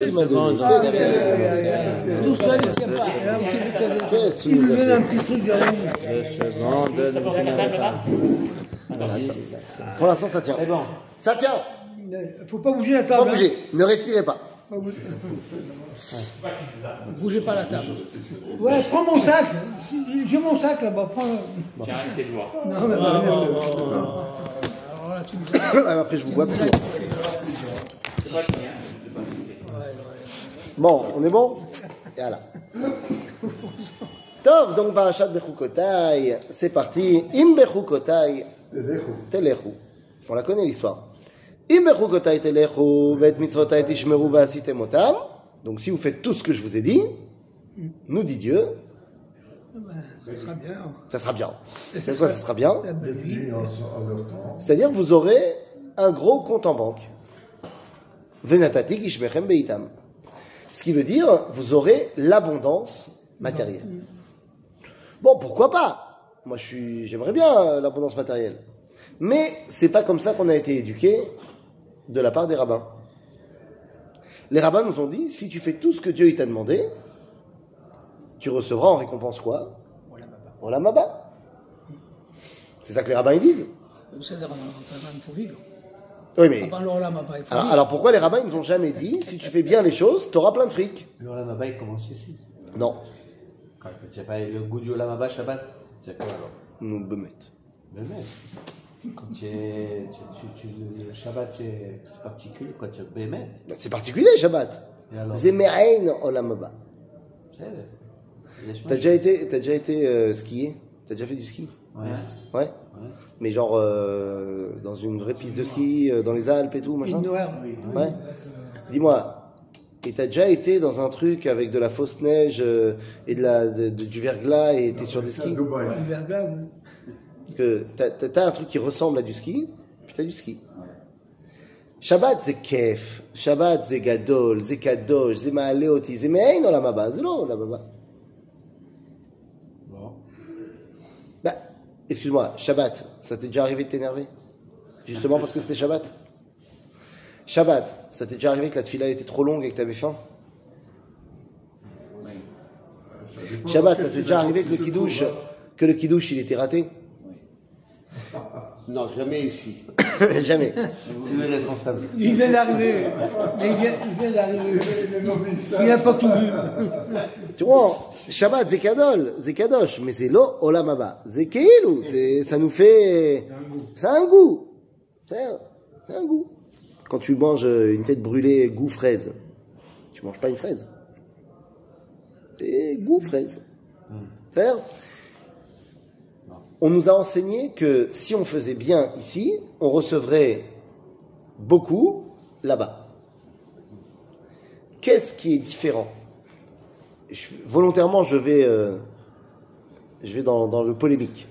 Donné. Qu'est-ce que- Tout seul, il tient pas. Des- Qu'est-ce que Il vous fait un petit truc de nuit. Deux secondes, ne vous énervez pas. Pour l'instant, ça tient. C'est bon. Ça tient. Faut pas bouger la Pas table. hein. bouger. Ne respirez pas. Pas. Bougez pas la table. Ouais, prends mon sac. J'ai mon sac là-bas. Prends. Tiens, c'est le voir. Non, mais Ah, tu me dis- Après, je vous vois plus. C'est pas qui, hein Je sais pas qui c'est. Bon, on est bon Et voilà. Tov, donc Parashat Bechukotai, c'est parti. Im Bechukotai, Telechu. On la connaît l'histoire. Im Bechukotai Telechu, Vet Mitzvotai Tishmeru Vasitem Otam. Donc si vous faites tout ce que je vous ai dit, nous dit Dieu, Ça sera bien. ça sera bien. C'est quoi, ça sera bien. C'est-à-dire que vous aurez un gros compte en banque. Venatati Gishmechem Beitam. Ce qui veut dire, vous aurez l'abondance matérielle. Bon, pourquoi pas? Moi, je suis, j'aimerais bien euh, l'abondance matérielle. Mais c'est pas comme ça qu'on a été éduqué de la part des rabbins. Les rabbins nous ont dit, si tu fais tout ce que Dieu t'a demandé, tu recevras en récompense quoi? Haba. C'est ça que les rabbins ils disent. Vous savez, on a un pour vivre. Oui, mais faut alors, pourquoi les rabbins ils nous ont jamais dit si tu fais bien les choses, tu auras plein de fric Le Olam Haba, il commence ici? Non, Quand tu n'as pas le goût du Olam Haba, Shabbat, c'est quoi alors nous bemet. Le même. Quand tu es. Tu, tu, tu- le Shabbat, c'est particulier. Quand tu es Bémet. Bah, C'est particulier Shabbat. Et alors? Zemerein olam haba. C'est- il y a- T'as déjà été, t'as déjà été euh, skier T'as déjà fait du ski? Ouais. Ouais. Ouais. Mais genre euh, dans une vraie piste de ski, euh, dans les Alpes et tout, machin. Une noire. Ouais. Dis-moi, et t'as déjà été dans un truc avec de la fausse neige euh, et de la, de- de- du verglas et t'es sur des skis? Le verglas, ouais. Parce que t'as- un truc qui ressemble à du ski, puis t'as du ski. Shabbat c'est kef, Shabbat c'est gadol, c'est kadosh, c'est maaleoti, c'est mein olam haba, c'est non olam haba. Bon. Bah, excuse-moi, Shabbat, ça t'est déjà arrivé de t'énerver? Justement parce que c'était Shabbat? Shabbat, ça t'est déjà arrivé que la tefila était trop longue et que t'avais faim? Shabbat, ça t'est déjà arrivé que le kidouche, que le kidouche il était raté? Non, jamais ici. Jamais. C'est le responsable. Il vient d'arriver. Il vient, d'arriver. Il n'a pas tout vu. Tu vois, Shabbat, c'est kadol, c'est kadosh, mais c'est lo olam. C'est ça nous fait, ça a un goût. C'est un, c'est un goût. Quand tu manges une tête brûlée goût fraise, tu manges pas une fraise. C'est goût fraise. C'est-à-dire, on nous a enseigné que si on faisait bien ici, on recevrait beaucoup là-bas. Qu'est-ce qui est différent? Volontairement, je vais, euh, je vais dans, dans le polémique.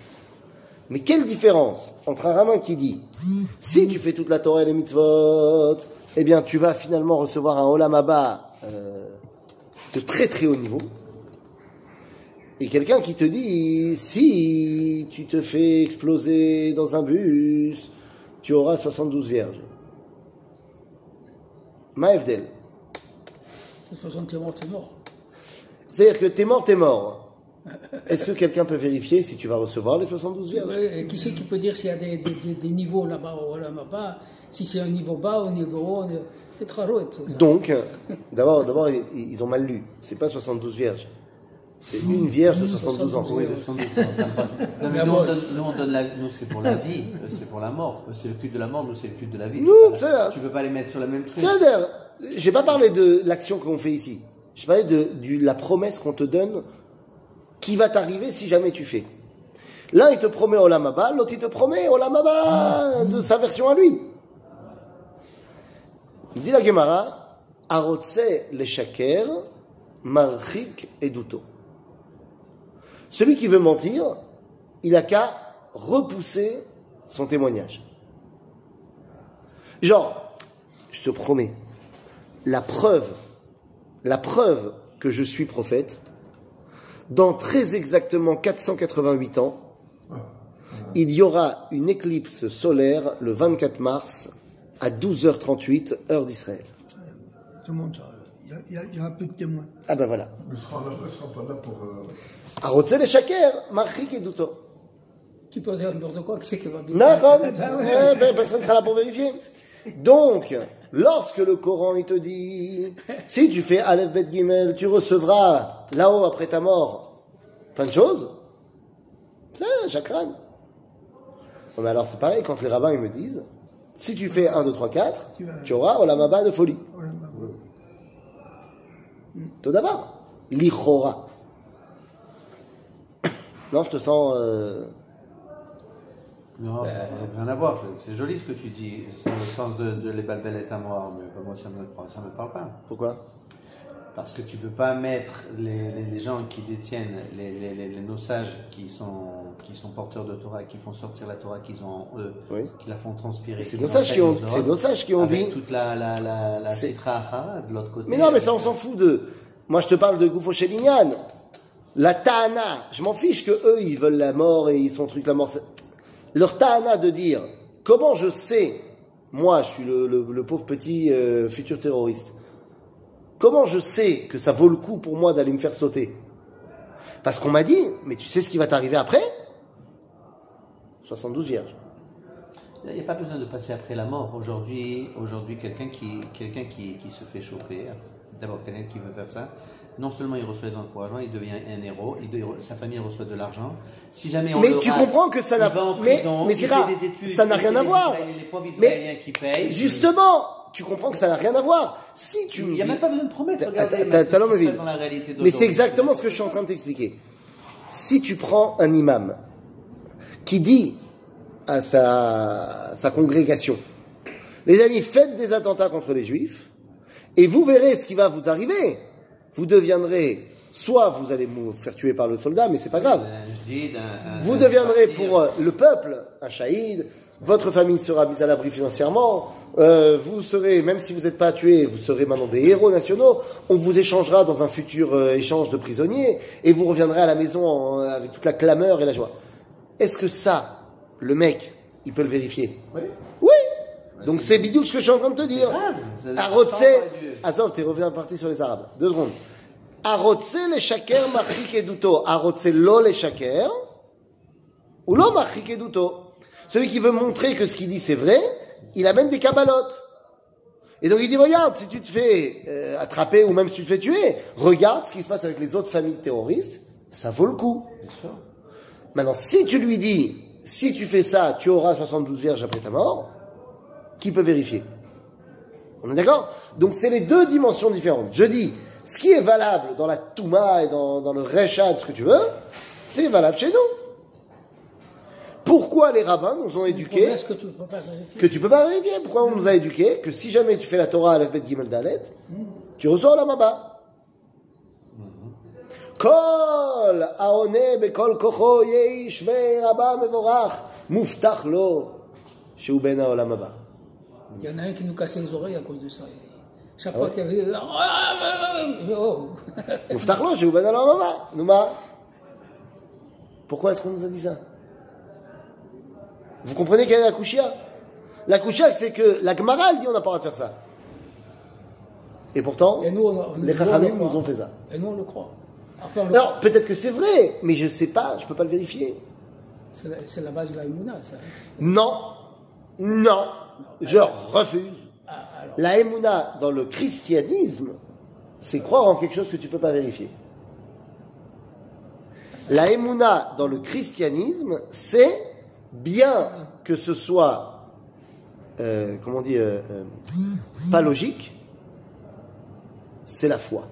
Mais quelle différence entre un rabbin qui dit si tu fais toute la Torah et les mitzvot, eh bien tu vas finalement recevoir un olam haba euh, de très très haut niveau, et quelqu'un qui te dit si tu te fais exploser dans un bus, tu auras 72 vierges. Maefdel. C'est 60 morts, t'es mort. C'est-à-dire que t'es mort, t'es mort. Est-ce que quelqu'un peut vérifier si tu vas recevoir les 72 vierges? Qui c'est qui peut dire s'il y a des, des, des, des niveaux là-bas ou là-bas Si c'est un niveau bas ou un niveau haut, c'est tout ça. Donc, d'abord, d'abord, ils- ils ont mal lu. C'est pas 72 vierges. C'est une vierge de 72 ans. Oui, Non, mais nous, on donne, nous, on donne la, nous, c'est pour la vie, eux, c'est pour la mort. Eux, c'est le culte de la mort, nous, c'est le culte de la vie. Nous, C'est c'est là. Tu peux pas les mettre sur la même truc. C'est-à-dire, j'ai pas parlé de l'action qu'on fait ici. J'ai parlé de, du- la promesse qu'on te donne qui va t'arriver si jamais tu fais. L'un, il te promet Olam Haba, l'autre, il te promet Olam Haba de sa version à lui. Il dit la Gemara, Arotse le shaker, marchik eduto. Celui qui veut mentir, il a qu'à repousser son témoignage. Genre, je te promets, la preuve, la preuve que je suis prophète, dans très exactement 488 ans, il y aura une éclipse solaire le 24 mars à 12h38, heure d'Israël. Tout le monde ça. Il y, a, y un peu de témoins. Ah ben voilà. Ne sera, là- ne sera pas là pour. euh, douto. Tu peux dire n'importe quoi, qui c'est qui va bien Ah. Ouais, ben, personne ne sera là pour vérifier. Donc, lorsque le Coran il te dit, si tu fais Aleph Bet Gimel, tu recevras là-haut après ta mort plein de choses, c'est un chakran. Bon, mais alors c'est pareil quand les rabbins ils me disent, si tu fais 1, 2, 3, 4, Tu vas- tu auras Olamaba de folie. Voilà, Tout d'abord, l'ichora. Non, je te sens. euh, Non, rien à voir. C'est joli ce que tu dis. C'est le sens de, de les balbelettes à moi, mais moi ça me ça me parle pas. Pourquoi? Parce que tu peux pas mettre les, les, les gens qui détiennent les, les, les, les- nos sages qui sont qui sont porteurs de Torah, qui font sortir la Torah qu'ils ont en eux, Oui. qui la font transpirer. C'est nos sages qui ont, c'est nos sages qui ont avec dit. toute la la la, la de l'autre côté. Mais non, mais ça, on s'en fout de. Moi, je te parle de Goufo Shelignan. La Tahana, je m'en fiche que eux, ils veulent la mort et ils sont truc la mort. Leur Tahana de dire comment je sais, moi, je suis le, pauvre petit euh, futur terroriste, comment je sais que ça vaut le coup pour moi d'aller me faire sauter? Parce qu'on m'a dit, mais tu sais ce qui va t'arriver après? 72 vierges. Il n'y a pas besoin de passer après la mort. Aujourd'hui, aujourd'hui, quelqu'un qui, qui se fait choper, d'abord quelqu'un qui veut faire ça, non seulement il reçoit les encouragements, il devient un héros, il sa famille reçoit de l'argent. Si jamais on Mais le tu rate, comprends que ça n'a- va en mais- mais il Zira, fait des études, ça n'a rien à voir. Mais Israéliens qui payent. Justement, tu comprends que ça n'a rien à voir. Si tu il n'y a même pas besoin de promettre. Mais c'est exactement ce que je suis en train de t'expliquer. Si tu prends un imam qui dit à sa, sa congrégation, les amis, faites des attentats contre les juifs, et vous verrez ce qui va vous arriver. Vous deviendrez, soit vous allez vous faire tuer par le soldat, mais c'est pas grave. Vous deviendrez pour euh, le peuple un shahid, votre famille sera mise à l'abri financièrement, euh, vous serez, même si vous n'êtes pas tué, vous serez maintenant des héros nationaux, on vous échangera dans un futur euh, échange de prisonniers, et vous reviendrez à la maison en- avec toute la clameur et la joie. Est-ce que ça, le mec, il peut le vérifier? Oui. Oui Donc c'est bidou ce que je suis en train de te dire. Arotse. Azov, t'es revenu parti sur les Arabes. Deux secondes. Arotse les shaker marchik eduto. Arotse lo les shaker. Ou lo marchik eduto. Celui qui veut montrer que ce qu'il dit c'est vrai, il amène des cabalotes. Et donc il dit, regarde, si tu te fais euh, attraper ou même si tu te fais tuer, regarde ce qui se passe avec les autres familles de terroristes, ça vaut le coup. Bien sûr. Maintenant, si tu lui dis, si tu fais ça, tu auras 72 vierges après ta mort, qui peut vérifier On est d'accord Donc c'est les deux dimensions différentes. Je dis, ce qui est valable dans la Touma et dans, dans le Rechad, ce que tu veux, c'est valable chez nous. Pourquoi les rabbins nous ont éduqués Est-ce que tu ne peux pas vérifier que tu peux pas vérifier Pourquoi on nous a éduqués que si jamais tu fais la Torah à l'Alphabet Gimel Dalet, tu reçois la Maba Kol aone bekol kocho yesh rabba mevorach muftach lo שהוא בן העולם הבא. il y en a un qui nous cassait les oreilles à cause de ça. chaque ah fois qu'il y avait. Pourquoi est-ce qu'on nous a dit ça? Vous comprenez quelle est la kouchia La kouchia, c'est que la Gemara, elle dit on n'a pas le droit de faire ça. Et pourtant, les Chachamim nous, ont fait ça. Et nous, on le croit. Après, on le Alors, peut-être que c'est vrai, mais je ne sais pas, je ne peux pas le vérifier. C'est la, base de la Mouna, ça. Non, non je refuse. La Emouna dans le christianisme, c'est croire en quelque chose que tu peux pas vérifier. La Emouna dans le christianisme, c'est bien que ce soit, euh, comment on dit, euh, euh, pas logique, c'est la foi.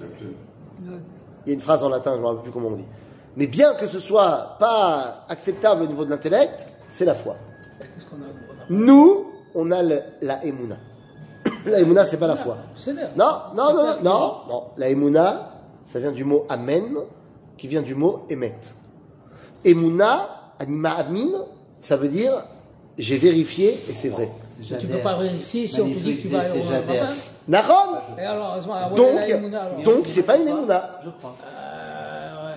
Il y a une phrase en latin, je ne me rappelle plus comment on dit. Mais bien que ce soit pas acceptable au niveau de l'intellect, c'est la foi. Nous, on a le- la Emouna. La Emouna, c'est pas la foi. Non, non, non, non, non. La Emouna, ça vient du mot Amen, qui vient du mot Emet. Emouna, Anima Amin, ça veut dire j'ai vérifié et c'est vrai. Tu ne peux pas vérifier si on te dit que tu vas Manipulé, au. Naron Donc, donc c'est pas une Emouna. Je crois. Euh, Là, Non. là,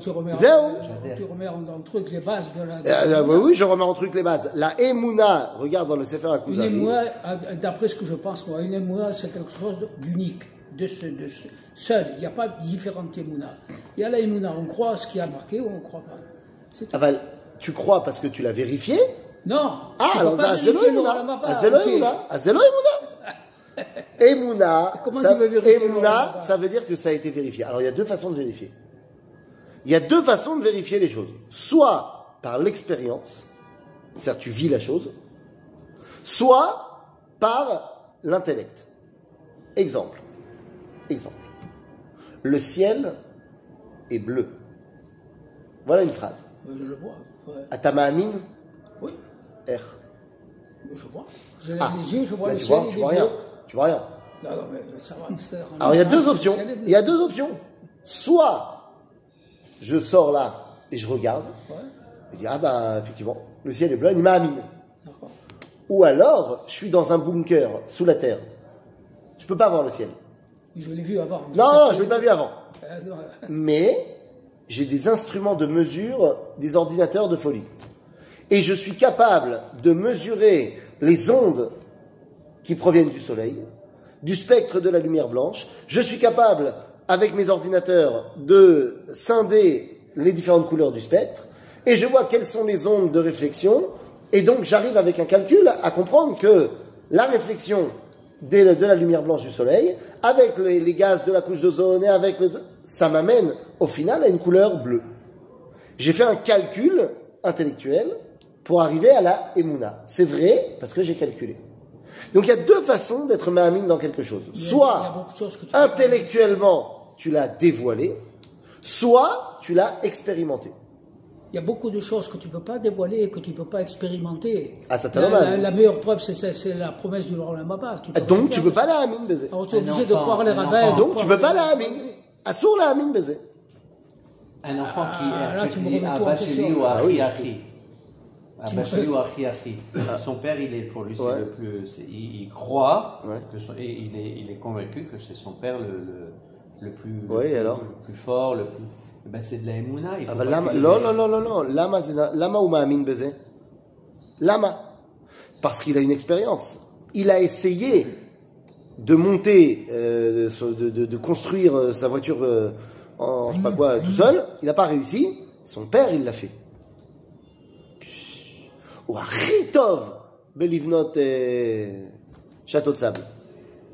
tu remets, en, Zéro. tu remets en, en truc les bases de la. de- Euh, oui, je remets en truc les bases. La Emouna, regarde dans le Sefer Une Akuzari. émoua, à- d'après ce que je pense, moi, une émoua, c'est quelque chose d'unique, de, ce, de ce- seul. Il n'y a pas de différentes émounas. Il y a la émouna, on croit ce qui a marqué ou on ne croit pas. C'est tout. Ah bah, tu crois parce que tu l'as vérifié Non. Ah, alors, c'est vérifier le Emouna. Olam Haba Ah, c'est. Emouna. Ah, c'est Emouna. Emouna, Comment ça, tu veux vérifier Emouna, ça veut dire que ça a été vérifié. Alors, il y a deux façons de vérifier. Il y a deux façons de vérifier les choses. Soit par l'expérience, c'est-à-dire tu vis la chose, soit par l'intellect. Exemple. Exemple. Le ciel est bleu. Voilà une phrase. Euh, Je le vois. ouais. Atamamin Oui, R. je vois. Je Ah, les yeux, je vois là, le tu ciel. vois, tu vois rien. Tu vois rien. Non, non, mais ça va, c'est- Alors il y a deux le options. Il y a deux options. Soit je sors là et je regarde Ouais, et je dis ah bah effectivement le ciel est bleu, il m'a amine. Ou alors je suis dans un bunker sous la terre. Je peux pas voir le ciel. Je l'ai vu avant. Non, non, je l'ai pas vu avant. Euh, non, Mais j'ai des instruments de mesure, des ordinateurs de folie. Et je suis capable de mesurer les ondes qui proviennent du soleil, du spectre de la lumière blanche. Je suis capable, avec mes ordinateurs, de scinder les différentes couleurs du spectre. Et je vois quelles sont les ondes de réflexion. Et donc j'arrive avec un calcul à comprendre que la réflexion de la lumière blanche du soleil, avec les, les gaz de la couche d'ozone et avec le, ça m'amène au final à une couleur bleue. J'ai fait un calcul intellectuel pour arriver à la Emouna. C'est vrai parce que j'ai calculé. Donc il y a deux façons d'être Mahamine dans quelque chose. Soit intellectuellement tu l'as dévoilé, soit tu l'as expérimenté. Il y a beaucoup de choses que tu ne peux pas dévoiler et que tu ne peux pas expérimenter. Ah, ça t'a la, normal. la, la meilleure preuve, c'est- la promesse du Olam Haba. Tu peux Donc tu faire. peux pas la Hamine baiser. Alors tu es obligé de enfant, croire les rabbins. Donc tu croire peux pas la Hamine. Assour la Hamine baiser. Un enfant qui Ah, me dit ou Ah Achi. Achi. Abba Sheli ou Achi Achi. Son père, il est pour lui, c'est Ouais. le plus. Il, il croit Ouais. que son- et il est, il est convaincu que c'est son père le, le, le plus, oui, le, alors? Plus, le plus fort, le plus... Eh ben, c'est de la émouna. Non, non, non, non. Lama, lama ou ma'amin bezé Lama. Parce qu'il a une expérience. Il a essayé de monter, euh, de, de, construire euh, sa voiture euh, en je sais pas quoi tout seul. Il n'a pas réussi. Son père, il l'a fait. Ou à Ritov, Belivnot et Château de Sable.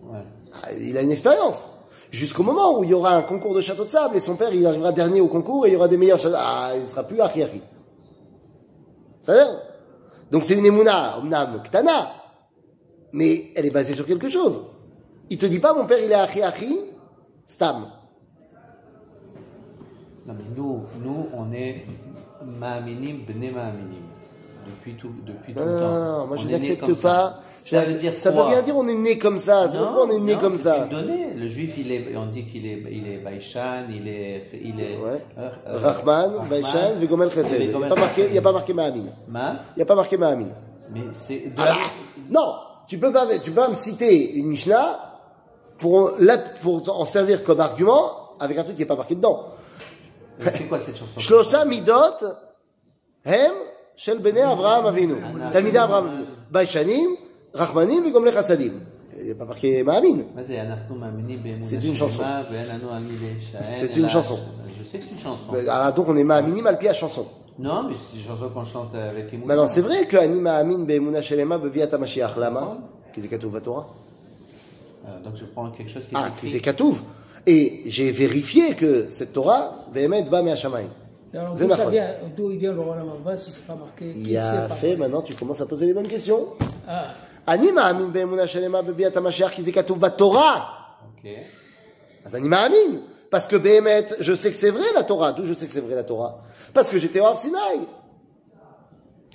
Ouais. Ah, il a une expérience. Jusqu'au moment où il y aura un concours de château de sable et son père il arrivera dernier au concours et il y aura des meilleurs châteaux. Ah, il sera plus Achi. Ça veut Donc c'est une émouna, omnam, ktana. Mais elle est basée sur quelque chose. Il te dit pas mon père il est Achi, stam. Non, mais nous, nous, on est Ma'aminim, Bne Ma'aminim. Depuis tout, depuis Non, le non, temps. non, moi je est n'accepte ça. pas. Ça Je- veut dire ça veut rien dire on est né comme ça. C'est pourquoi on est né non, comme c'est ça. une donnée. Le juif, il est, on dit qu'il est, il est Baïchan, il est, il est. Ouais. euh, euh, Rahman, Vegomel Chesed. Il Vegomel n'y a pas marqué- Chesed. il n'y a pas marqué Mahamin. Ma, Il n'y a pas marqué Mahamin. mais c'est Ah, non, tu peux pas, tu peux pas me citer une Mishnah pour, pour en servir comme argument avec un truc qui n'est pas marqué dedans. Mais c'est quoi cette chanson? Shlosha midot hem shel bnei Avraham Avinu. Talmidei Avraham Avinu. Baishanim, Rachmanim, Vigomle Chassadim. Il n'y a pas marqué Mahamin. מה זה, אנחנו מאמינים באמונה C'est une chanson. שלמה ואין לנו על מי להישען. C'est אלא- une chanson. Je sais que c'est une chanson. Alors donc on est Mahaminim al pi à chanson. Non, mais c'est une chanson qu'on chante avec Emouna. Maintenant c'est vrai que Ani Mahamin be'emuna shelema beviat HaMashiach. Lama? Qui c'est Katuv Torah? Alors, donc je prends quelque chose qui est Ah, qui écrit. c'est Katuv. Et j'ai vérifié que cette Torah, Behemet, ba me'ashamayim. Et Alors, C'est d'où ça Nachon. vient, d'où il vient le Olam Haba si c'est pas marqué Il Qui y a c'est pas fait, marqué maintenant tu commences à poser les bonnes questions. Ah, אני מאמין באמונה שלמה בביאת המשיח כי זה כתוב בתורה. Ok. אז אני מאמין. Parce que באמת, je sais que c'est vrai la Torah. D'où je sais que c'est vrai la Torah Parce que j'étais hors Sinaï.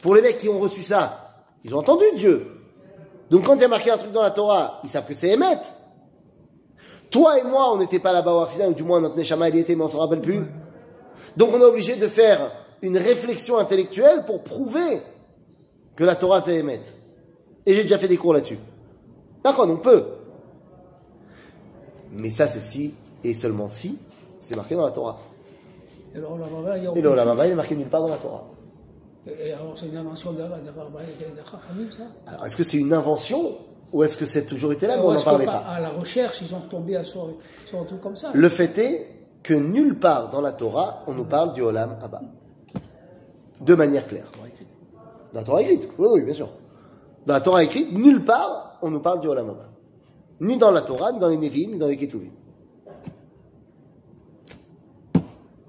Pour les mecs qui ont reçu ça, ils ont entendu Dieu. Donc quand il y a marqué un truc dans la Torah, ils savent que c'est Emet. Toi et moi, on n'était pas là-bas au Har Sinaï, ou du moins notre Neshama il y était, mais on s'en rappelle plus. Donc on est obligé de faire une réflexion intellectuelle pour prouver que la Torah c'est Emet. Et j'ai déjà fait des cours là-dessus. D'accord, on peut. Mais ça, c'est si, et seulement si, c'est marqué dans la Torah. Et le Olam Haba, il est marqué nulle part dans la Torah. Et alors, c'est une invention de ça? Alors, est-ce que c'est une invention ou est-ce que c'est toujours été là, mais on n'en parlait pas- pas? À la recherche, ils ont tombé sur, sur un truc comme ça? Le fait est que nulle part dans la Torah, on nous parle du Olam Abba. De manière claire. Dans la Torah écrite, oui, oui, bien sûr. Dans la Torah écrite, nulle part, on nous parle du Olam Abba. Ni dans la Torah, ni dans les Nevi'im, ni dans les Ketuvim.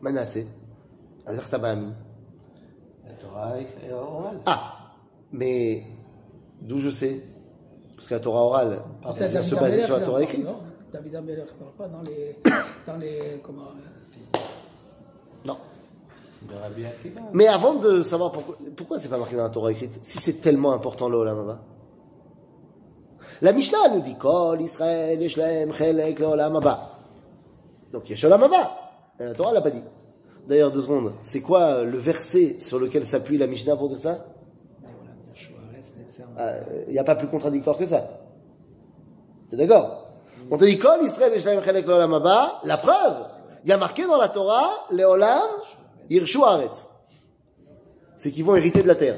Manassé. Azar Tabaami. La Torah orale. Ah Mais d'où je sais? Parce que la Torah orale, vient se baser sur la Torah écrite. David Ameller ne parle pas dans les. Dans les comment, euh, Non. Mais avant de savoir pourquoi, pourquoi c'est pas marqué dans la Torah écrite, si c'est tellement important le Olam Haba. La Mishnah nous dit Kol Israël Yeshlem Chelek le Olam Haba. Donc Yesh Olam Haba. Mais la Torah l'a pas dit. D'ailleurs, deux secondes, c'est quoi le verset sur lequel s'appuie la Mishnah pour dire ça? Il n'y a pas plus contradictoire que ça. T'es d'accord? On te dit Kol Israël Yeshlem Chelek le Olam Haba. La preuve, il y a marqué dans la Torah le Olam Yirshu Haaretz. C'est qu'ils vont hériter de la terre.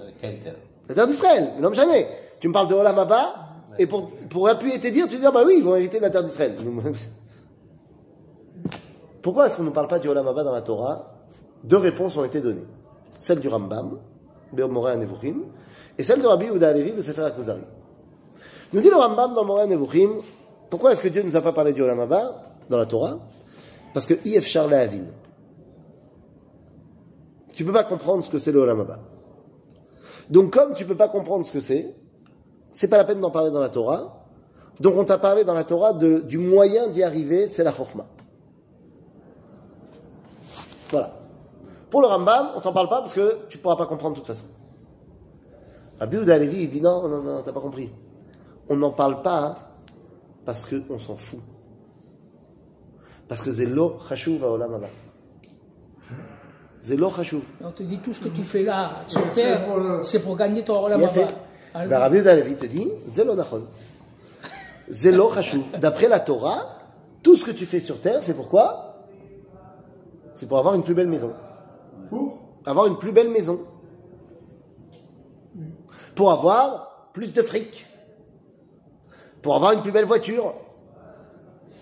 Euh, Quelle terre? La terre d'Israël, mais non, jamais. Tu me parles de Olam Abba, et pour, pour appuyer tes dires, tu dis, ah bah oui, ils vont hériter de la terre d'Israël. Pourquoi est-ce qu'on ne parle pas du Olam Abba dans la Torah? Deux réponses ont été données. Celle du Rambam, Be'om Moreh Nevuchim, et celle de Rabbi Yehuda Alevi, le Sefer HaKuzari. Nous dit le Rambam dans Moreh Nevuchim, pourquoi est-ce que Dieu ne nous a pas parlé du Olam Abba dans la Torah? Parce que If Charle Avin. Tu peux pas comprendre ce que c'est le Olam Abba. Donc, comme tu peux pas comprendre ce que c'est, c'est pas la peine d'en parler dans la Torah. Donc, on t'a parlé dans la Torah de, du moyen d'y arriver, c'est la chorma. Voilà. Pour le Rambam, on t'en parle pas parce que tu pourras pas comprendre de toute façon. Rabbi Yehuda Halevi, il dit non, non, non, t'as pas compris. On n'en parle pas hein, parce qu'on s'en fout. Parce que c'est lo chashuv olam haba. C'est lo chashuv. On te dit tout ce que tu fais là, sur C'est terre, c'est pour gagner ton Olam Il a fait. Haba. Alors, Ben, Rabbi Yehuda Halevi te dit, c'est lo nachon. C'est lo chashuv. D'après la Torah, tout ce que tu fais sur terre, c'est pourquoi? C'est pour avoir une plus belle maison. Pour Avoir une plus belle maison. Pour avoir plus de fric. Pour avoir une plus belle voiture.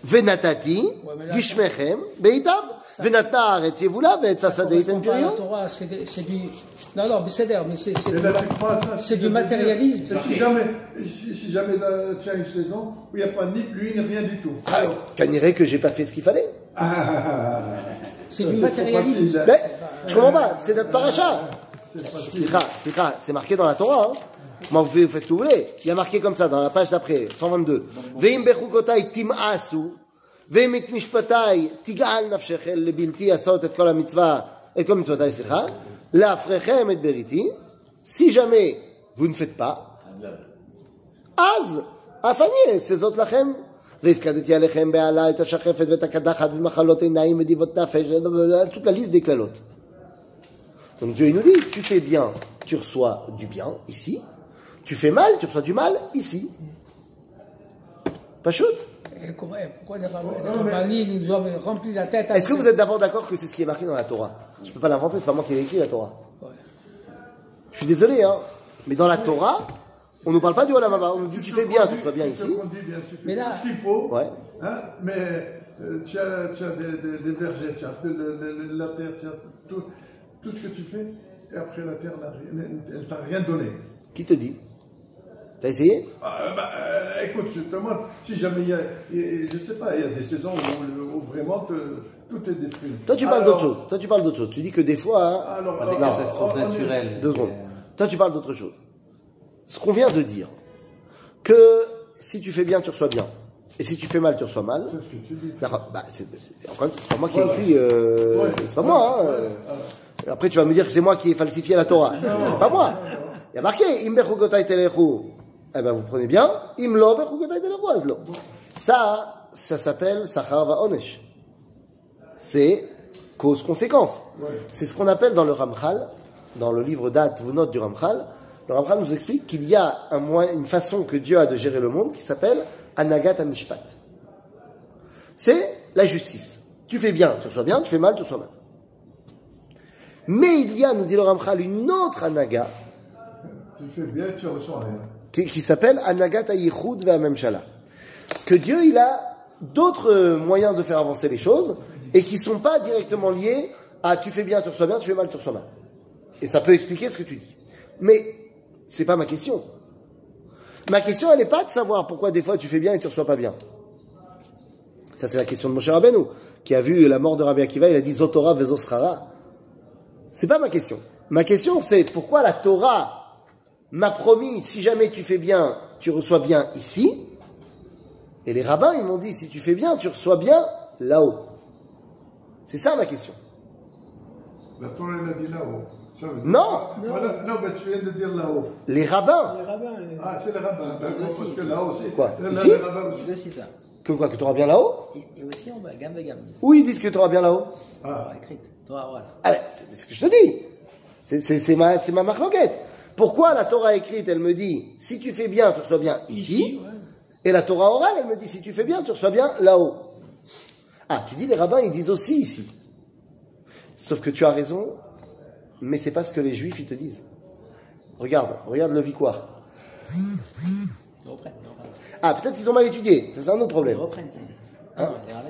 Venatati, mais là, Gishmechem, Beitam, Venatna Aretz Yevula, ça Vetzasa correspond Deitem pas à la Pirio. Torah, c'est c'est du. Non, non, mais c'est d'air, mais c'est c'est du, là, ça, c'est matérialisme. si jamais, si, jamais tu as une saison où il n'y a pas ni pluie ni rien du tout. Alors, Kaniré que j'ai pas fait ce qu'il fallait. ah, C'est ça, du matérialisme. hein. Mais, je comprends pas, c'est notre paracha. C'est c'est marqué dans la Torah. Hein. Moi, vous faites, vous faites ce que vous voulez. Il y a marqué comme ça dans la page d'après, 122. Veim bechukotai tim'asu, veim et mishpatai tigal nafshechel lebilti asot et kol ha-mitzvah, et kol mitzvotai, slicha, leafrechem et beriti. Si jamais vous ne faites pas, אז אף אני אעשה זאת לכם. והפקדתי עליכם בעלה את השחפת ואת הקדחת ומחלות עיניים ודיבות נפש, toute la liste des calottes. Donc Dieu il nous dit, tu fais bien, tu reçois du bien ici. tu fais mal, tu reçois du mal ici. Pas shoot pourquoi nous rempli la tête Est-ce que vous êtes d'abord d'accord que c'est ce qui est marqué dans la Torah? Je peux pas l'inventer, c'est pas moi qui l'ai écrit la Torah. Je suis désolé, hein. Mais dans la Torah, on nous parle pas du Olam Haba. On nous dit tu fais bien, tu reçois bien ici. te conduis bien, tu fais Mais là- tout ce qu'il faut. Ouais. Hein, mais euh, tu as, tu as des, des- des vergers, tu as le- le- le- la terre, tu as tout, tout ce que tu fais. Et après, la terre, n'a rien- elle t'a rien donné. Qui te dit? T'as essayé? Ah, bah, euh, écoute, je te demande, si jamais il y a, je sais pas, il y a des saisons où, où vraiment te- tout est détruit. Toi, tu parles Alors- d'autre chose. Toi, tu parles d'autre chose. Tu dis que des fois, hein, Alors, Pas des alors, catastrophes naturelles. deux secondes. Euh, Toi, tu parles d'autre chose. Ce qu'on vient de dire, que si tu fais bien, tu reçois bien, et si tu fais mal, tu reçois mal. C'est ce que tu dis. D'accord, bah, c'est c'est- encore une fois, c'est pas moi qui ai écrit, euh, Ouais. c'est- pas moi. Hein, Ouais, euh. Après, tu vas me dire que c'est moi qui ai falsifié la Torah. C'est pas moi. Il y a marqué, Im bechukotai telechu. Eh ben, vous prenez bien. Ça, ça s'appelle Sachar va Onesh. C'est cause-conséquence. C'est ce qu'on appelle dans le Ramchal, dans le livre d'At Vunot du Ramchal. Le Ramchal nous explique qu'il y a un une façon que Dieu a de gérer le monde qui s'appelle Anagat Amishpat. C'est la justice. Tu fais bien, tu reçois bien, tu fais mal, tu reçois mal. Mais il y a, nous dit le Ramchal, une autre anaga Tu fais bien, tu reçois rien. Qui, qui s'appelle Anagat Ayichud Ve'amemshala. Que Dieu, il a d'autres euh, moyens de faire avancer les choses et qui sont pas directement liés à tu fais bien, tu reçois bien, tu fais mal, tu reçois mal. Et ça peut expliquer ce que tu dis. Mais c'est pas ma question. Ma question, elle n'est pas de savoir pourquoi des fois tu fais bien et tu reçois pas bien. Ça, c'est la question de Moshe Rabbeinu, qui a vu la mort de Rabbi Akiva, il a dit Zotora Vezosrara. C'est pas ma question. Ma question, c'est pourquoi la Torah m'a promis, si jamais tu fais bien, tu reçois bien ici. Et les rabbins, ils m'ont dit, si tu fais bien, tu reçois bien là-haut. C'est ça ma question. La Torah, elle a dit là-haut. Dire- Non. Voilà. Non, mais tu viens de dire là-haut. Les rabbins, Les rabbins, euh, Ah, c'est les rabbins. D'accord, aussi, parce que ici. là aussi. Quoi Là, Ici les rabbins aussi. C'est aussi ça. que quoi, que tu auras bien là-haut? Et, et aussi en bas, gamme de gamme. Ou ils disent que tu auras bien là-haut Ah. Écrite. Torah orale. Ah ben, c'est ce que je te dis. C'est- ma, c'est ma marque languette. Pourquoi la Torah écrite, elle me dit, si tu fais bien, tu reçois bien ici, et la Torah orale, elle me dit, si tu fais bien, tu reçois bien là-haut. Ah, tu dis, les rabbins, ils disent aussi ici. Sauf que tu as raison, mais c'est pas ce que les juifs, ils te disent. Regarde, regarde le reprennent. Ah, peut-être qu'ils ont mal étudié, c'est un autre Ils problème. reprennent ça. Ah les rabbins.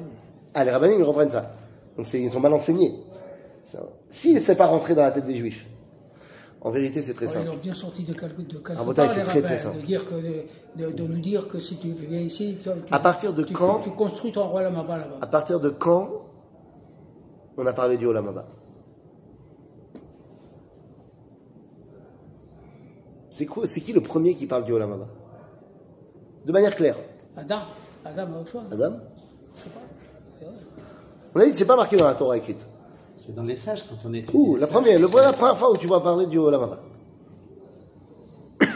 Ah, les ils reprennent ça. Donc ils sont mal enseignés. Si c'est pas rentré dans la tête des juifs. En vérité, c'est très simple. Ils ont bien sorti de quelque, de quelque Bretagne, part, c'est très, très simple. De, dire que, de, nous dire que si tu viens ici, tu, À partir de tu, quand tu construis ton roi là-bas. là-bas. À partir de quand on a parlé du Olam Haba C'est qui le premier qui parle du Olam Haba De manière claire. Adam, Adam, Adam? Je sais pas. C'est vrai. On a dit que c'est pas marqué dans la Torah écrite. C'est dans les sages quand on étudie. Ouh, la sages, première, le, la première fois où tu vas parler du Olam Haba.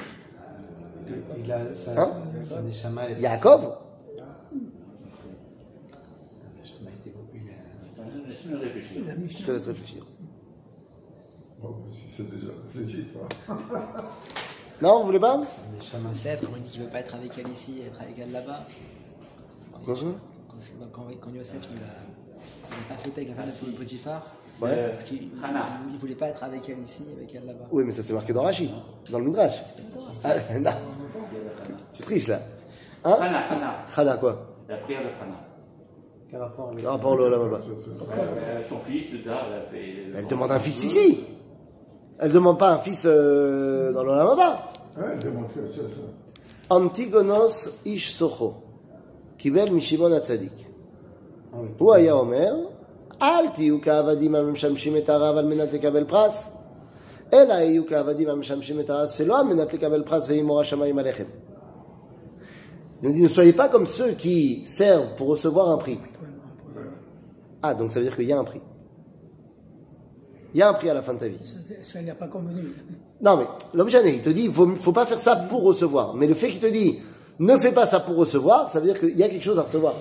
Il a sa, Hein sa neshama, elle est- Yaakov réfléchir. Je te laisse réfléchir. Bon, si c'est déjà réfléchi, toi. Non, vous voulez pas? Neshama, Yosef, quand il dit qu'il veut pas être avec elle ici, être avec elle là-bas. Quoi, Quand, quand, Yosef, il a, ça n'a pas fait avec la femme de ah, Potiphar. Ouais. Parce qu'il ne voulait pas être avec elle ici, avec elle là-bas. Oui, mais ça c'est marqué dans Rashi, dans le Midrash. Ah. Tu triches là. Hein quoi La prière de Hana. Quel rapport Quel rapport là bas Son fils, Dada, elle fait. Elle demande un fils ici Elle demande pas un fils euh, dans le Lamaba. Ouais, elle demande ça. Antigonos Ish Socho, Kibel Mishimon Atzadik. Ah oui. הוא היה אומר, אל תהיו כעבדים המשמשים את הרב על מנת לקבל פרס, אלא יהיו כעבדים המשמשים את הרב שלא על מנת לקבל פרס ויהי מורא שמיים עליכם. Il nous dit, ne soyez pas comme ceux qui servent pour recevoir un prix. Ah, donc ça veut dire qu'il y a un prix. Il y a un prix à la fin de ta vie. Ça, ça, il n'a pas convenu. Non, mais l'homme gêné, il te dit, il faut, faut pas faire ça pour recevoir. Mais le fait qu'il te dit, ne fais pas ça pour recevoir, ça veut dire qu'il y a quelque chose à recevoir.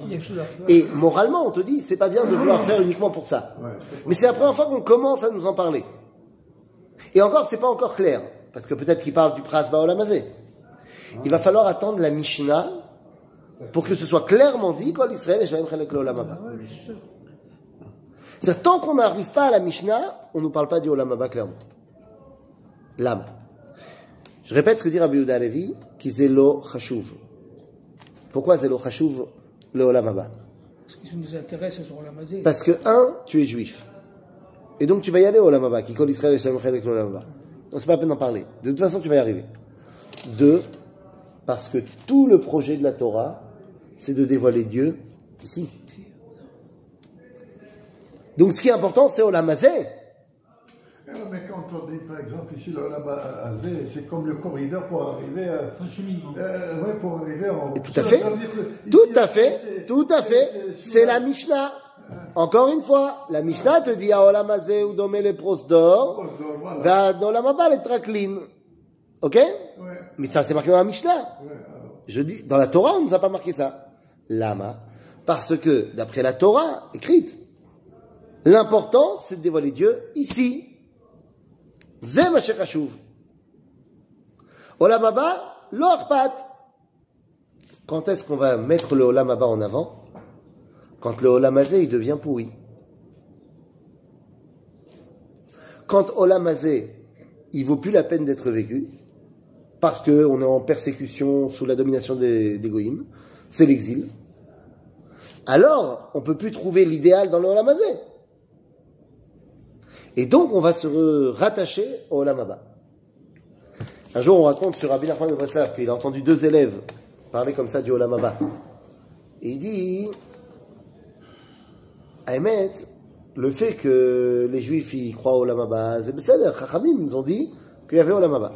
Et moralement, on te dit, c'est pas bien de vouloir faire uniquement pour ça. Mais c'est la première fois qu'on commence à nous en parler. Et encore, c'est pas encore clair. Parce que peut-être qu'il parle du Pras Baolamazé. Il va falloir attendre la Mishnah pour que ce soit clairement dit, Kol Israël et Shalem Chalek L'Olam Haba. C'est-à-dire, tant qu'on n'arrive pas à la Mishnah, on ne nous parle pas du Olam Haba clairement. L'âme. Je répète ce que dit Rabbi Yehuda Levi, qui c'est lo chashuv. Pourquoi c'est lo chashuv le Olam Haba nous intéresse. Parce que, un, tu es juif. Et donc tu vas y aller au Olam Haba, qui colle Israël et Shalom Chalek L'Olam Haba. Donc c'est pas la peine d'en parler. De toute façon, tu vas y arriver. Deux, parce que tout le projet de la Torah, c'est de dévoiler Dieu ici. Donc ce qui est important, c'est Olam Hazeh. Alors, mais quand on dit, par exemple, ici, le là-bas, à c'est comme le corridor pour arriver à. C'est un cheminement. Euh, ouais, pour arriver en. Tout à fait. Dire Tout à fait, c'est- tout à fait. C'est la Mishnah. Encore une fois, la Mishnah te dit à Olam Hazeh ou domé les pros d'or, Poste d'or, voilà. va dans Olam Haba les traklin. Ok? Ouais, Mais ça, c'est marqué dans la Mishnah. ouais, alors. Je dis, dans la Torah, on ne nous a pas marqué ça. Lama. Parce que, d'après la Torah écrite, l'important, c'est de dévoiler Dieu ici. Zé ma shekashuv. Olam haba, lo akhpat. Quand est-ce qu'on va mettre le Olam haba en avant? Quand le Olamazé il devient pourri. Quand Olamazé il vaut plus la peine d'être vécu, parce qu'on est en persécution sous la domination des, des c'est l'exil. Alors, on peut plus trouver l'idéal dans le Olamazé. Et donc, on va se rattacher au Olamaba. Un jour, on raconte sur Rabbi Nachman de Breslav qu'il a entendu deux élèves parler comme ça du Olamaba. Et il dit, Ahmed, le fait que les Juifs y croient au Olamaba, c'est בסדר, Chachamim nous ont dit qu'il y avait Olamaba.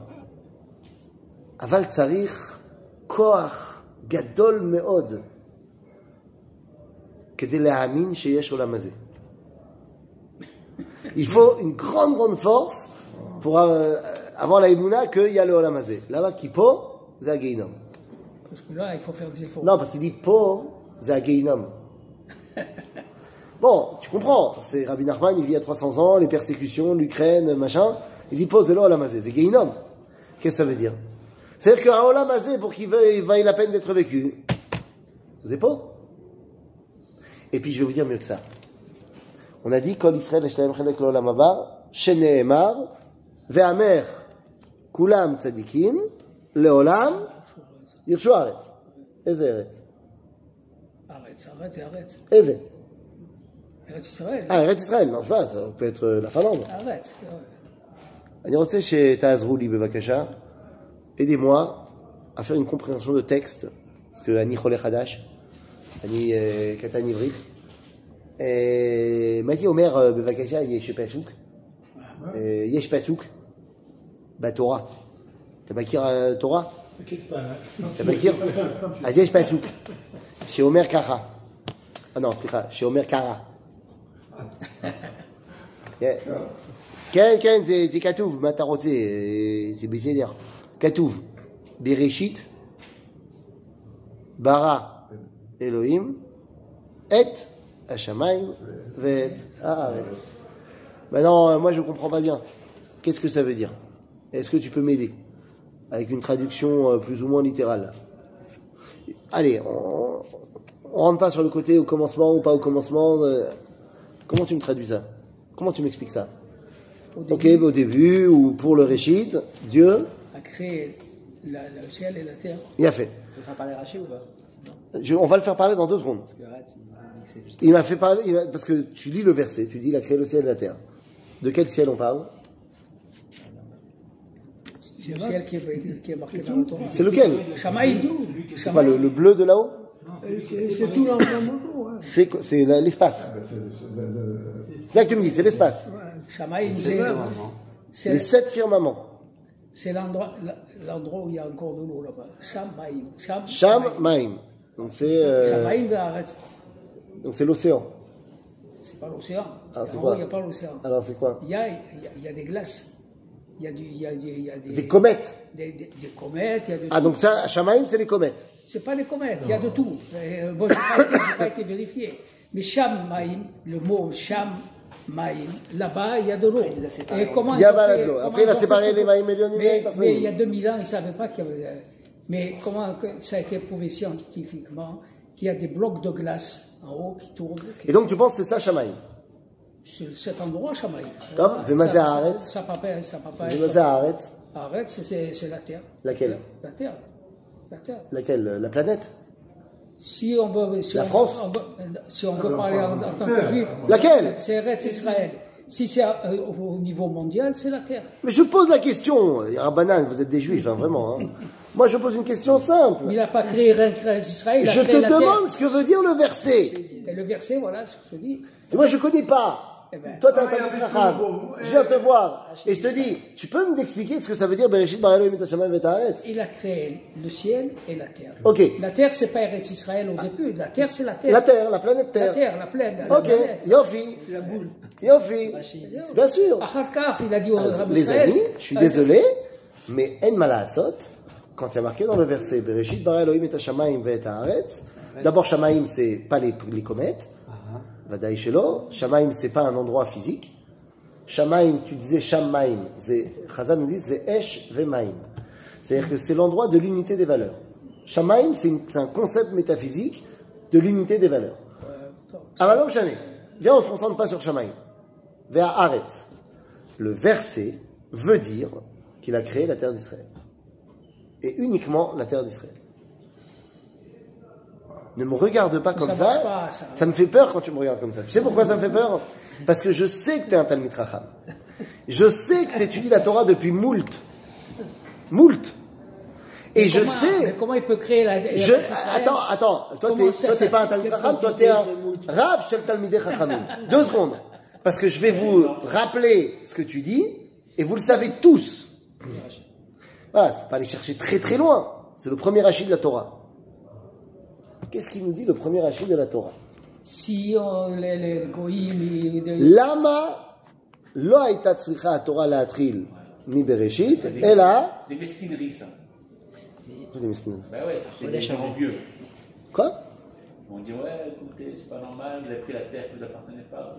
אבל צריך כוח גדול מאוד כדי להאמין שיש עולם הזה. Il faut une grande, grande force pour euh, avoir la émouna qu'il y a le olam hazé. Là-bas, qui po, c'est un Geinom. Parce que là, il faut faire des efforts. Non, parce qu'il dit po, c'est un Geinom. Bon, tu comprends, c'est Rabbi Nachman, il vit à 300 ans, les persécutions, l'Ukraine, machin. Il dit po, c'est le olam hazé, c'est Geinom. Qu'est-ce que ça veut dire? C'est-à-dire qu'un olam hazé, pour qu'il veuille, vaille la peine d'être vécu, c'est po. Et puis je vais vous dire mieux que ça. On a dit Kol Israël Eshtaim Chelek L'Olam Haba, Sheneemar, Ve'amer, Kulam Tzadikim, Leolam, Yirshu Haaretz. איזה ארץ? Arrête, arrête, arrête. איזה? Arrête Israël. אה, ארץ ישראל, non, je sais pas, ça peut être euh, la Finlande. Arrête. אני רוצה שתעזרו לי בבקשה, aidez-moi à faire une compréhension de texte, parce que אני חולה חדש, אני אה, קטן עברית. אה, מה הייתי אומר אה, בבקשה, יש פסוק? אה, יש פסוק בתורה. אתה מכיר אה, תורה? אתה מכיר? אז יש פסוק שאומר ככה. אה, לא, סליחה, שאומר ככה. כן, כן, כן, זה, זה כתוב, מה אתה רוצה? אה, זה בסדר. כתוב, בראשית ברא אלוהים את Hachamaim Vet Maintenant, moi je ne comprends pas bien. Qu'est-ce que ça veut dire? Est-ce que tu peux m'aider? Avec une traduction euh, plus ou moins littérale. Allez, on ne rentre pas sur le côté au commencement ou pas au commencement. Euh, comment tu me traduis ça? Comment tu m'expliques ça? Au début, Ok, au début ou pour le Réchit, Dieu a créé la, le ciel et la terre. Il a fait. On va le faire parler dans deux secondes il m'a fait parler, il parce que tu lis le verset, tu dis il a créé le ciel et la terre. De quel ciel on parle? C'est le ciel qui est, qui est marqué dans le Torah. C'est lequel? Shamaï. C'est pas le, le bleu de là-haut? C'est c'est tout. C'est quoi- c'est la- l'espace. C'est- le- le- ça que tu me dis, c'est l'espace. Shamaï, C'est Les sept firmaments. c'est l'endroit l'endroit où il y a encore de l'eau là-bas. Sham, Sham, Maim. Donc c'est euh. Donc c'est l'océan. C'est pas l'océan. Ah, En haut, il n'y a pas l'océan. Alors c'est quoi Il y a, il y, a, y a des glaces. Il y a, du, il y a, du- il y a des, Des comètes. des, des- des comètes. Il y a de Ah tout. donc ça, Shamaim, c'est les comètes. C'est pas des comètes, il y a de tout. Euh, bon, j'ai pas, été- j'ai pas été vérifié. Mais Sham Maïm, le mot Sham Maïm, là-bas, il y a de l'eau. Et comment Il y a de l'eau. Après, il a séparé les Maïm et les Mais, il y a 2000 ans, ils ne savaient pas qu'il y avait. euh, Mais comment ça a été prouvé scientifiquement qu'il y a des blocs de glace en haut qui tournent. qui- Et donc tu penses que c'est ça Shamaim sur cet endroit, Shamaïm. Top, Vemazé Haaretz. Ça papa, ça papa. C'est ça, arrête. Arrête, c'est- c'est c'est la terre. Laquelle La terre. La terre. Laquelle La planète Si on veut, si La on, France on veut- si on veut parler en, en tant que juif, Laquelle c'est Eretz Israël. Si c'est euh, au niveau mondial, c'est la terre. Mais je pose la question. Rabbanan, vous êtes des juifs, hein, vraiment. hein. Moi, je pose une question simple. Il n'a pas créé Israël, il a Je créé te la demande ce que veut dire le verset. Et le verset, voilà ce que je dis. Et moi, je connais pas. Eh ben, Toi, t'as Ah, des chacham. Je viens te voir. Et je te dis, tu peux me expliquer ce que ça veut dire Bereshit Hashamayim et Haaretz? Il a créé le ciel et la terre. Ok. La terre, c'est pas Eretz Israël au début. La terre, c'est la terre. La Terre, la planète La Terre. terre, la plaine. la Ok, planète. Yofi. Yofi. Bien sûr. Achar Kach, il a dit aux Arabes les amis, je suis désolé, mais En Malasot, quand il y a marqué dans le verset Bereshit Hashamayim et Haaretz, d'abord Shamaim, c'est pas les, les comètes. Vadaï Shelo. Shamaim, c'est pas un endroit physique. Shamaim, tu disais Shamaim. Chazal nous dit c'est Esh Vemaim. C'est-à-dire que c'est l'endroit de l'unité des valeurs. Shamaim, c'est un concept métaphysique de l'unité des valeurs. euh, Avalom Shane. Viens, on se concentre pas sur Shamaï. Vers Aretz. Le verset veut dire qu'il a créé la terre d'Israël. Et uniquement la terre d'Israël. Ne me regarde pas comme Ça ça. marche pas, ça. Ça me fait peur quand tu me regardes comme ça. Tu sais pourquoi ça me fait peur? Parce que je sais que tu es un Talmid Racham. Je sais que tu étudies la Torah depuis moult. Moult. Et je Comment- sais. Comment il peut créer la. la Je, attends, attends. Toi, t'es, pas un Talmid quelle Racham, toi, t'es un Rav Shel Chachamim. Deux secondes. Parce que je vais vous rappeler ce que tu dis, et vous le savez tous. Voilà, c'est pas aller chercher très très loin. C'est le premier rachid de la Torah. Qu'est-ce qu'il nous dit le premier Rachid de la Torah Si on les. Lama lo aïta tzricha Torah la atril mi bereshit, et là... Des mesquineries, ça. Des mesquineries bah ouais, c'est des gens. Quoi? On dit, ouais, écoutez, c'est pas normal, vous avez pris la terre qui vous appartenait pas.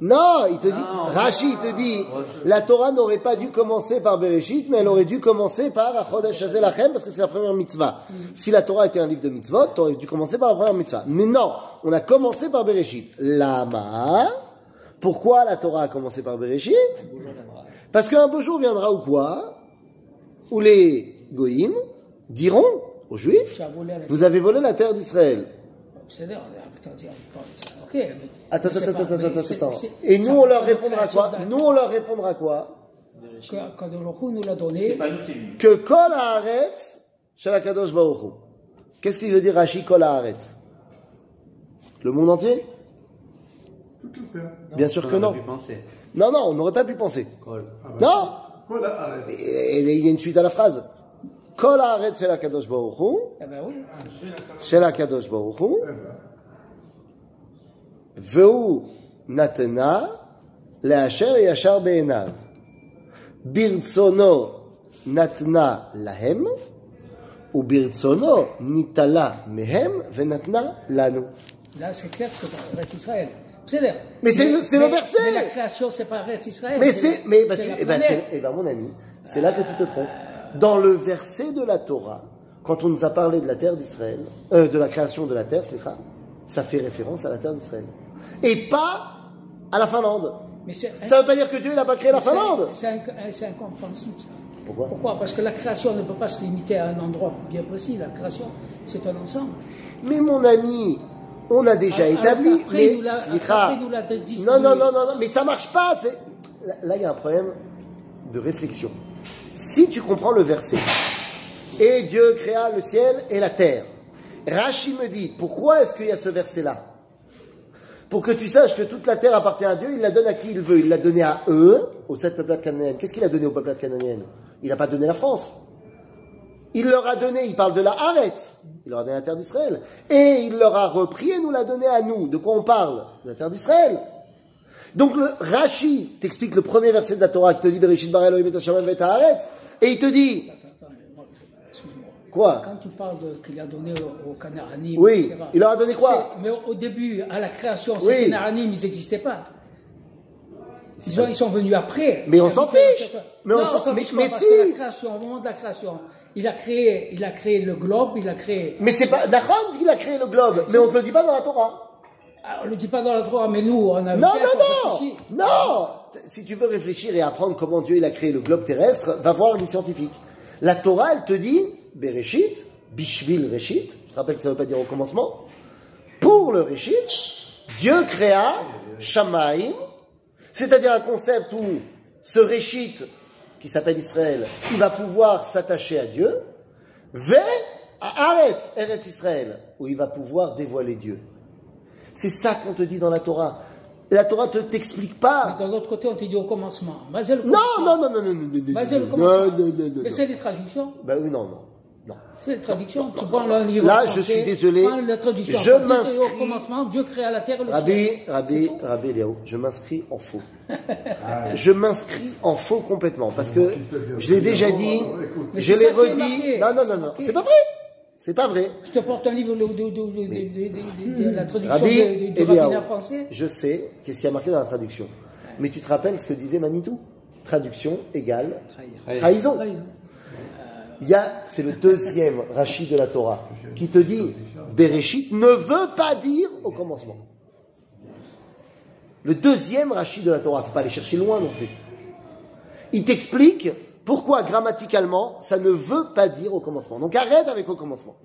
Non, il te dit, Non. Rashi, il te dit, la Torah n'aurait pas dû commencer par Bereshit, mais elle aurait dû commencer par Achodesh Lachem, parce que c'est la première mitzvah. Si la Torah était un livre de mitzvot, t'aurais dû commencer par la première mitzvah. Mais non, on a commencé par Bereshit. Lama, pourquoi la Torah a commencé par Bereshit? Parce qu'un beau jour viendra ou quoi? Où les goïms diront aux juifs, vous avez volé la terre d'israël. Attends, attends, attends, ok. mais- Attends, attends, pas- attends, mais attends, c'est- attends. c'est- Et nous, on leur répondra quoi Nous, on leur répondra quoi Quand nous l'a C'est donné, pas nous, c'est lui. que Kol Haaretz Shel HaKadosh Baruch Hu. Qu'est-ce qu'il veut dire Rashi Kol Haaretz Le monde entier. Bien sûr que On non. Non, non, on n'aurait pas pu penser. Non et il y a une suite à la phrase. Kol Haaretz Shel HaKadosh Baruch Hu, eh ben oui, Shel HaKadosh Baruch Hu, Eh ben, והוא נתנה לאשר ישר בעיניו. ברצונו נתנה להם, וברצונו ניטלה מהם ונתנה לנו. là c'est clair que c'est pas Eretz Israël. C'est l'air. Mais c'est le- c'est le verset. Mais la création, c'est pas Eretz Israël. Mais c'est, mais bah, c'est tu- la eh ben, planète. c'est- eh ben, mon ami, c'est là que tu te trompes. Dans le verset de la Torah, quand on nous a parlé de la terre d'Israël, euh, de la création de la terre, c'est ça, ça fait référence à la terre d'Israël. Et pas à la Finlande. Mais Ça veut pas dire que Dieu n'a pas créé la Finlande. c'est inc- c'est incompréhensible ça. Pourquoi? Pourquoi? Parce que la création ne peut pas se limiter à un endroit bien précis. La création, c'est un ensemble. Mais mon ami, on a déjà Alors établi. qu'après, mais, nous l'a- après, l'a non, non, non, non, non, mais ça marche pas. là, il y a un problème de réflexion. Si tu comprends le verset, et Dieu créa le ciel et la terre. Rachi me dit, pourquoi est-ce qu'il y a ce verset-là? Pour que tu saches que toute la terre appartient à Dieu, il la donne à qui il veut. Il l'a donné à eux, aux sept peuplades cananéennes. Qu'est-ce qu'il a donné aux peuplades cananéennes Il n'a pas donné la France. Il leur a donné, il parle de la Haret, il leur a donné la terre d'Israël. Et il leur a repris et nous l'a donné à nous. De quoi on parle? La terre d'Israël. Donc le Rashi t'explique le premier verset de la Torah qui te dit Bereshit bara Elohim et Hashem et Haaretz. Et il te dit, quoi Quand tu parles qu'il a donné au, au Canaanim, Oui, etc., il leur a donné quoi Mais au, début, à la création, ces Oui. Canaanim, ils n'existaient pas. Ils, ont- ils sont venus après. Mais on s'en fiche. Mais on non, on s'en fiche mais pas, si. la création, au moment de la création, il a créé, il a créé le globe, il a créé. Mais c'est pas Nachon qui a créé le globe, mais on ne te le dit pas dans la Torah. On ne le dit pas dans la Torah, mais nous, on a Non, non, non. Non Si tu veux réfléchir et apprendre comment Dieu il a créé le globe terrestre, va voir les scientifiques. La Torah, elle te dit, Bereshit, Bishvil Reshit, je te rappelle que ça ne veut pas dire au commencement, pour le Reshit, Dieu créa Shamaim, c'est-à-dire un concept où ce Reshit, qui s'appelle Israël, il va pouvoir s'attacher à Dieu, Ve à Aretz, Eretz Israël, où il va pouvoir dévoiler Dieu. C'est ça qu'on te dit dans la Torah. La Torah ne t'explique pas. D'un autre côté, on te dit au commencement. Mais Non, non, non, non, non, non, non, Mais non, commencement. non, non, non, Mais non. c'est des traductions. Ben oui, non, non, non. C'est des traductions. Tu prends le livre Là, je suis désolé. Je français, m'inscris- Au commencement, Dieu créa la terre et le Rabbi, ciel. Rabbi, Rabbi Eliaou, je m'inscris en faux. Je m'inscris en faux complètement parce que je l'ai déjà dit, Mais je l'ai redit. Non, non, non, non, c'est pas vrai. C'est pas vrai. Je te porte un livre de, de, de, de, de, de- de- de la traduction Rabbi du rabbinat français. je sais qu'est-ce qui a marqué dans la traduction. Mais tu te rappelles ce que disait Manitou? Traduction égale Trahir. trahison. Trahison. Il y a, c'est le deuxième Rachid de la Torah, qui te dit, Bereshit ne veut pas dire au commencement. Le deuxième Rachid de la Torah, faut pas aller chercher loin non plus. Il t'explique pourquoi grammaticalement ça ne veut pas dire au commencement? Donc arrête avec au commencement.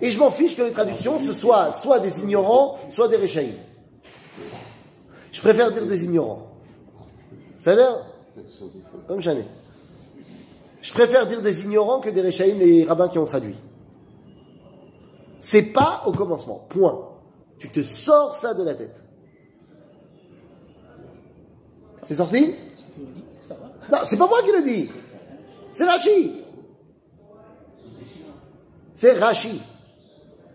Et je m'en fiche que les traductions ce soient soit des ignorants, soit des réchaïs. Je préfère dire des ignorants. C'est-à-dire, comme j'en ai. Je préfère dire des ignorants que des réchaïm, les rabbins qui ont traduit. C'est pas au commencement. Point. Tu te sors ça de la tête. C'est sorti? Ça. Non, c'est pas moi qui le dis. C'est Rachi. C'est Rachi.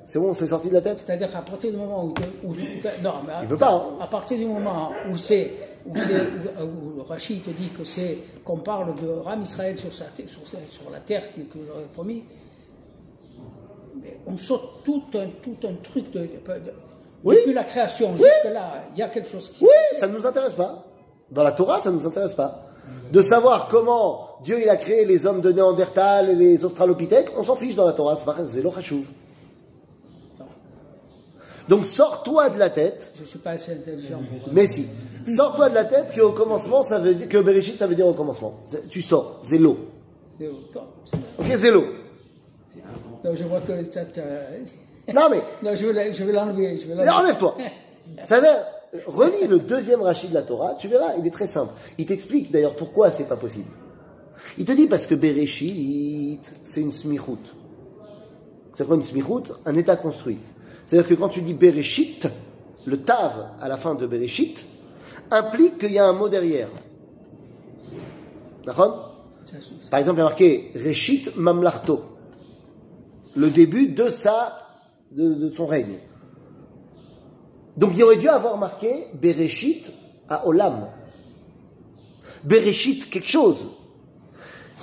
C'est bon, c'est sorti de la tête C'est-à-dire qu'à partir du moment où, non, mais Il veut pas, hein. À partir du moment où c'est où, où- Rachid te dit que c'est qu'on parle de Ram Israël sur, sa, sur, sur la terre qu'il qu'il aurait promis, mais on saute tout un, tout un truc de, de- de- Oui. depuis la création jusque là, il y a quelque chose qui Oui, ça ne nous intéresse pas. Dans la Torah, ça ne nous intéresse pas. De savoir comment Dieu il a créé les hommes de Néandertal et les Australopithèques, on s'en fiche dans la Torah, c'est pas c'est lo chachouv. Donc sors-toi de la tête, Je ne suis pas assez intelligent. mais si, sors-toi de la tête qu'au commencement, ça veut dire, que Bereshit, ça veut dire au commencement. Tu sors, zélo. Ok, zélo. Donc je vois que Non mais, Non, je vais l'enlever. enlève-toi. Ça veut dire, relis le deuxième rachid de la Torah, tu verras, il est très simple. Il t'explique d'ailleurs pourquoi c'est pas possible. Il te dit parce que Bereshit, c'est une smichout. C'est quoi une smichout? Un état construit. C'est-à-dire que quand tu dis Bereshit, le tav à la fin de Bereshit implique qu'il y a un mot derrière. D'accord? Par exemple, il y a marqué Reshit Mamlarto, le début de, de son règne. Donc il aurait dû avoir marqué Bereshit à Olam. Bereshit quelque chose.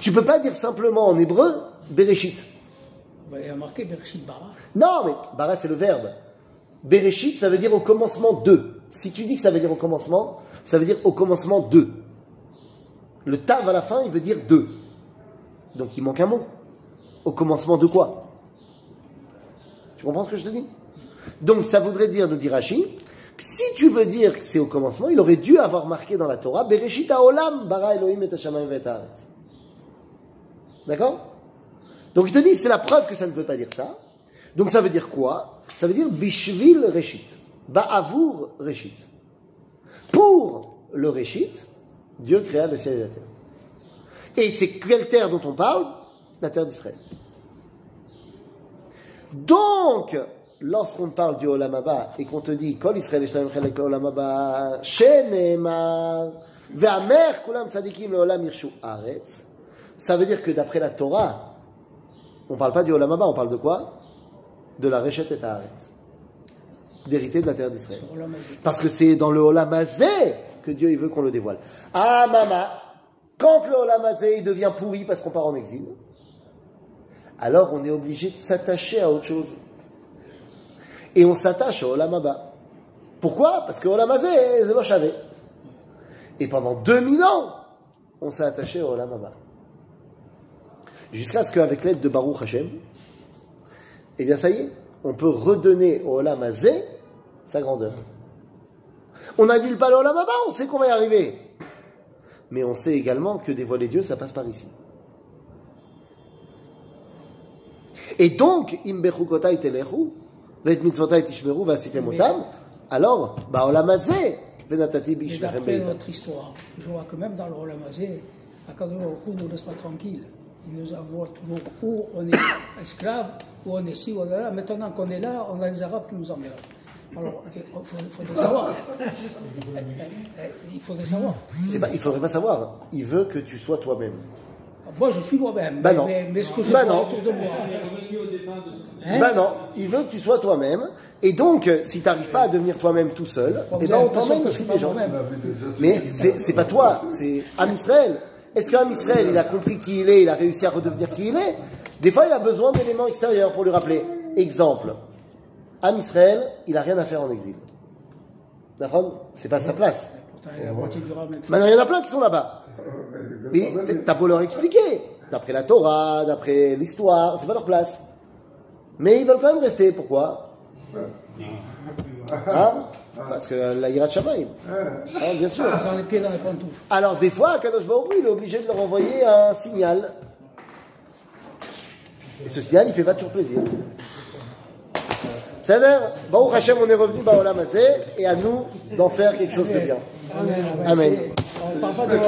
Tu peux pas dire simplement en hébreu Bereshit. Il y a marqué Bereshit Bara. Non, mais bara c'est le verbe. Bereshit, ça veut dire au commencement de. Si tu dis que ça veut dire au commencement, ça veut dire au commencement de. Le tav à la fin, il veut dire de. Donc il manque un mot. Au commencement de quoi? Tu comprends ce que je te dis? Donc ça voudrait dire, nous dit Rashi, si tu veux dire que c'est au commencement, il aurait dû avoir marqué dans la Torah Bereshit haolam bara Elohim et hashamayim et. D'accord? Donc il te dit, c'est la preuve que ça ne veut pas dire ça. Donc ça veut dire quoi? Ça veut dire bishvil reshit. Ba'avour reshit. Pour le reshit, Dieu créa le ciel et la terre. Et c'est quelle terre dont on parle? La terre d'Israël. Donc, lorsqu'on parle du Olam Haba et qu'on te dit Kol Israël Yishtaim Chelek Olam Haba, Shenemar, Ve'amer Kulam Tzadikim Leolam Yirshu Aretz, ça veut dire que d'après la Torah, on ne parle pas du Olam on parle de quoi? De la Reshet et Haaretz. D'hériter de la terre d'Israël. Parce que c'est dans le Olam Hazé que Dieu il veut qu'on le dévoile. Ah, maman, quand le Olam Hazé il devient pourri parce qu'on part en exil, alors on est obligé de s'attacher à autre chose. Et on s'attache au Olam Haba. Pourquoi? Parce que Olam Hazé, c'est l'Oshavé. Et pendant 2000 ans, on s'est attaché au Olam Haba. Jusqu'à ce qu'avec l'aide de Baruch Hashem, eh bien ça y est, on peut redonner au Olam Hazé sa grandeur. On n'annule pas le Olam Haba, on sait qu'on va y arriver. Mais on sait également que dévoiler Dieu, ça passe par ici. Et donc, im bechukotai telechu, alors, d'après beitam. notre histoire, je vois que même dans le Rolamazé, Akadosh ne nous laisse pas tranquilles. Il nous envoie toujours où on est esclave, où on est ci, où on est là. Maintenant qu'on est là, on a les Arabes qui nous emmerdent. Alors, il faut, le savoir. Il faudrait savoir. Pas- il faudrait pas savoir. Il veut que tu sois toi-même. Moi, je suis moi-même. Bah mais. Mais, mais ce que je Bah vois non. autour de moi. Hein Ben non, il veut que tu sois toi-même. Et donc, euh, si tu n'arrives pas à devenir toi-même tout seul, eh ben on t'emmène chez des gens. Mais c'est pas toi, c'est Am Israël. Est-ce qu'Am Israël, il a compris qui il est, il a réussi à redevenir qui il est? Des fois, il a besoin d'éléments extérieurs pour lui rappeler. Exemple, Am Israël, il a rien à faire en exil. C'est pas sa place. Maintenant, il y en a plein qui sont là-bas. Mais t'as beau leur expliquer, d'après la Torah, d'après l'histoire, c'est pas leur place. Mais ils veulent quand même rester. Pourquoi Hein Parce que la Shamaim. Hein. Hein, bien sûr. Ils ont les pieds dans les pantoufles. Alors des fois, Kadosh Baruch Hu, il est obligé de leur envoyer un signal. Et ce signal, il fait pas toujours plaisir. C'est-à-dire, Baruch Hashem, on est revenu Baolam Hazé, et à nous d'en faire quelque chose de bien. Amen. Amen. C'est- On parle pas de.